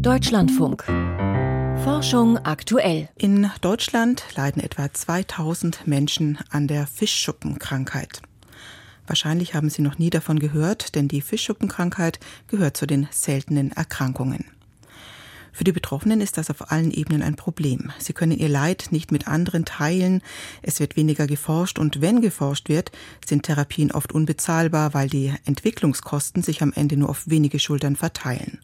Deutschlandfunk. Forschung aktuell. In Deutschland leiden etwa 2000 Menschen an der Fischschuppenkrankheit. Wahrscheinlich haben Sie noch nie davon gehört, denn die Fischschuppenkrankheit gehört zu den seltenen Erkrankungen. Für die Betroffenen ist das auf allen Ebenen ein Problem. Sie können ihr Leid nicht mit anderen teilen, es wird weniger geforscht und wenn geforscht wird, sind Therapien oft unbezahlbar, weil die Entwicklungskosten sich am Ende nur auf wenige Schultern verteilen.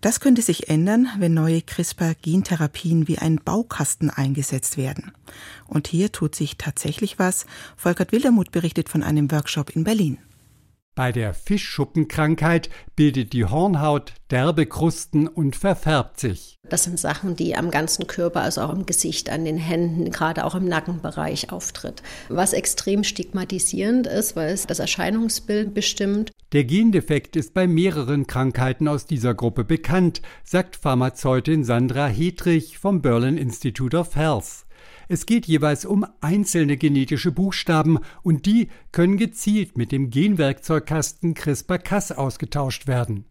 Das könnte sich ändern, wenn neue CRISPR-Gentherapien wie ein Baukasten eingesetzt werden. Und hier tut sich tatsächlich was. Volkert Wildermuth berichtet von einem Workshop in Berlin. Bei der Fischschuppenkrankheit bildet die Hornhaut derbe Krusten und verfärbt sich. Das sind Sachen, die am ganzen Körper, also auch im Gesicht, an den Händen, gerade auch im Nackenbereich auftritt. Was extrem stigmatisierend ist, weil es das Erscheinungsbild bestimmt. Der Gendefekt ist bei mehreren Krankheiten aus dieser Gruppe bekannt, sagt Pharmazeutin Sandra Hedrich vom Berlin Institute of Health. Es geht jeweils um einzelne genetische Buchstaben und die können gezielt mit dem Genwerkzeugkasten CRISPR-Cas ausgetauscht werden.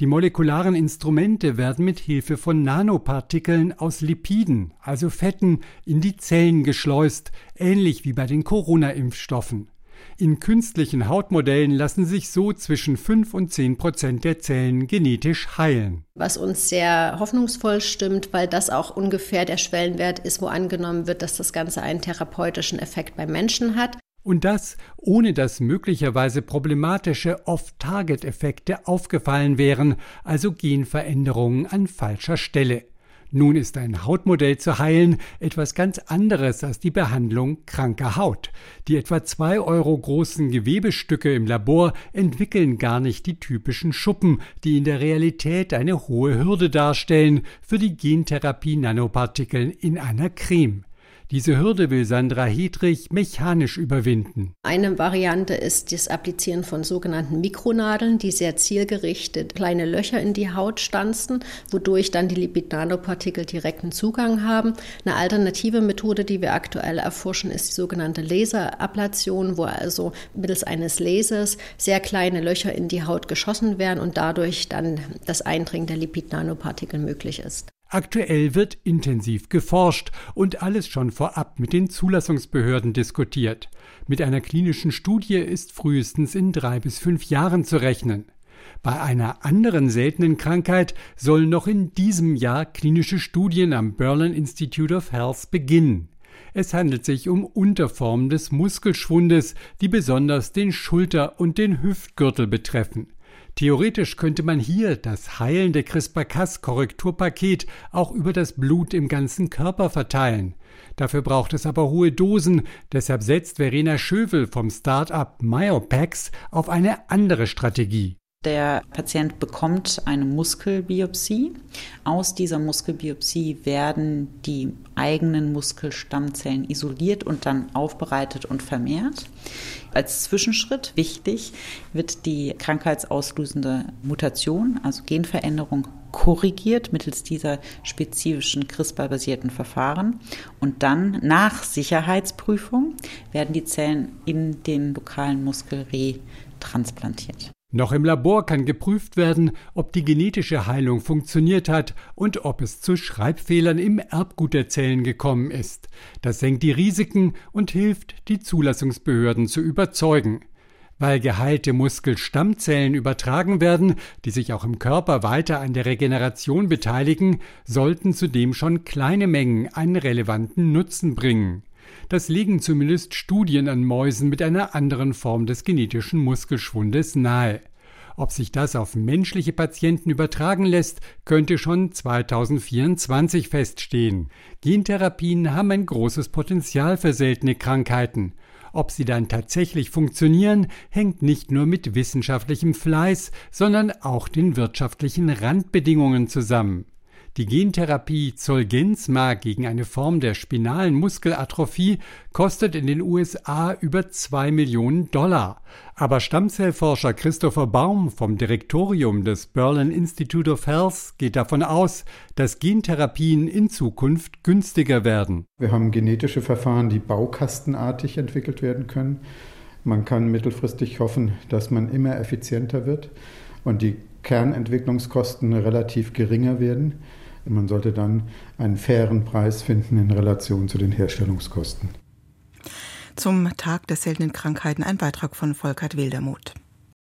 Die molekularen Instrumente werden mit Hilfe von Nanopartikeln aus Lipiden, also Fetten, in die Zellen geschleust, ähnlich wie bei den Corona-Impfstoffen. In künstlichen Hautmodellen lassen sich so zwischen 5 und 10 Prozent der Zellen genetisch heilen. Was uns sehr hoffnungsvoll stimmt, weil das auch ungefähr der Schwellenwert ist, wo angenommen wird, dass das Ganze einen therapeutischen Effekt beim Menschen hat. Und das, ohne dass möglicherweise problematische Off-Target-Effekte aufgefallen wären, also Genveränderungen an falscher Stelle. Nun ist ein Hautmodell zu heilen etwas ganz anderes als die Behandlung kranker Haut. Die etwa zwei Euro großen Gewebestücke im Labor entwickeln gar nicht die typischen Schuppen, die in der Realität eine hohe Hürde darstellen für die Gentherapie Nanopartikeln in einer Creme. Diese Hürde will Sandra Hedrich mechanisch überwinden. Eine Variante ist das Applizieren von sogenannten Mikronadeln, die sehr zielgerichtet kleine Löcher in die Haut stanzen, wodurch dann die Lipid-Nanopartikel direkten Zugang haben. Eine alternative Methode, die wir aktuell erforschen, ist die sogenannte Laserablation, wo also mittels eines Lasers sehr kleine Löcher in die Haut geschossen werden und dadurch dann das Eindringen der Lipid-Nanopartikel möglich ist. Aktuell wird intensiv geforscht und alles schon vorab mit den Zulassungsbehörden diskutiert. Mit einer klinischen Studie ist frühestens in drei bis fünf Jahren zu rechnen. Bei einer anderen seltenen Krankheit sollen noch in diesem Jahr klinische Studien am Berlin Institute of Health beginnen. Es handelt sich um Unterformen des Muskelschwundes, die besonders den Schulter- und den Hüftgürtel betreffen. Theoretisch könnte man hier das heilende CRISPR-Cas-Korrekturpaket auch über das Blut im ganzen Körper verteilen. Dafür braucht es aber hohe Dosen, deshalb setzt Verena Schövel vom Start-up Myopax auf eine andere Strategie. Der Patient bekommt eine Muskelbiopsie. Aus dieser Muskelbiopsie werden die eigenen Muskelstammzellen isoliert und dann aufbereitet und vermehrt. Als Zwischenschritt wichtig wird die krankheitsauslösende Mutation, also Genveränderung, korrigiert mittels dieser spezifischen CRISPR-basierten Verfahren. Und dann nach Sicherheitsprüfung werden die Zellen in den lokalen Muskel retransplantiert. Noch im Labor kann geprüft werden, ob die genetische Heilung funktioniert hat und ob es zu Schreibfehlern im Erbgut der Zellen gekommen ist. Das senkt die Risiken und hilft, die Zulassungsbehörden zu überzeugen. Weil geheilte Muskelstammzellen übertragen werden, die sich auch im Körper weiter an der Regeneration beteiligen, sollten zudem schon kleine Mengen einen relevanten Nutzen bringen. Das legen zumindest Studien an Mäusen mit einer anderen Form des genetischen Muskelschwundes nahe. Ob sich das auf menschliche Patienten übertragen lässt, könnte schon 2024 feststehen. Gentherapien haben ein großes Potenzial für seltene Krankheiten. Ob sie dann tatsächlich funktionieren, hängt nicht nur mit wissenschaftlichem Fleiß, sondern auch den wirtschaftlichen Randbedingungen zusammen. Die Gentherapie Zolgensma gegen eine Form der spinalen Muskelatrophie kostet in den USA über zwei Millionen Dollar. Aber Stammzellforscher Christopher Baum vom Direktorium des Berlin Institute of Health geht davon aus, dass Gentherapien in Zukunft günstiger werden. Wir haben genetische Verfahren, die baukastenartig entwickelt werden können. Man kann mittelfristig hoffen, dass man immer effizienter wird. Und die Kernentwicklungskosten relativ geringer werden. Man sollte dann einen fairen Preis finden in Relation zu den Herstellungskosten. Zum Tag der seltenen Krankheiten ein Beitrag von Volkert Wildermuth.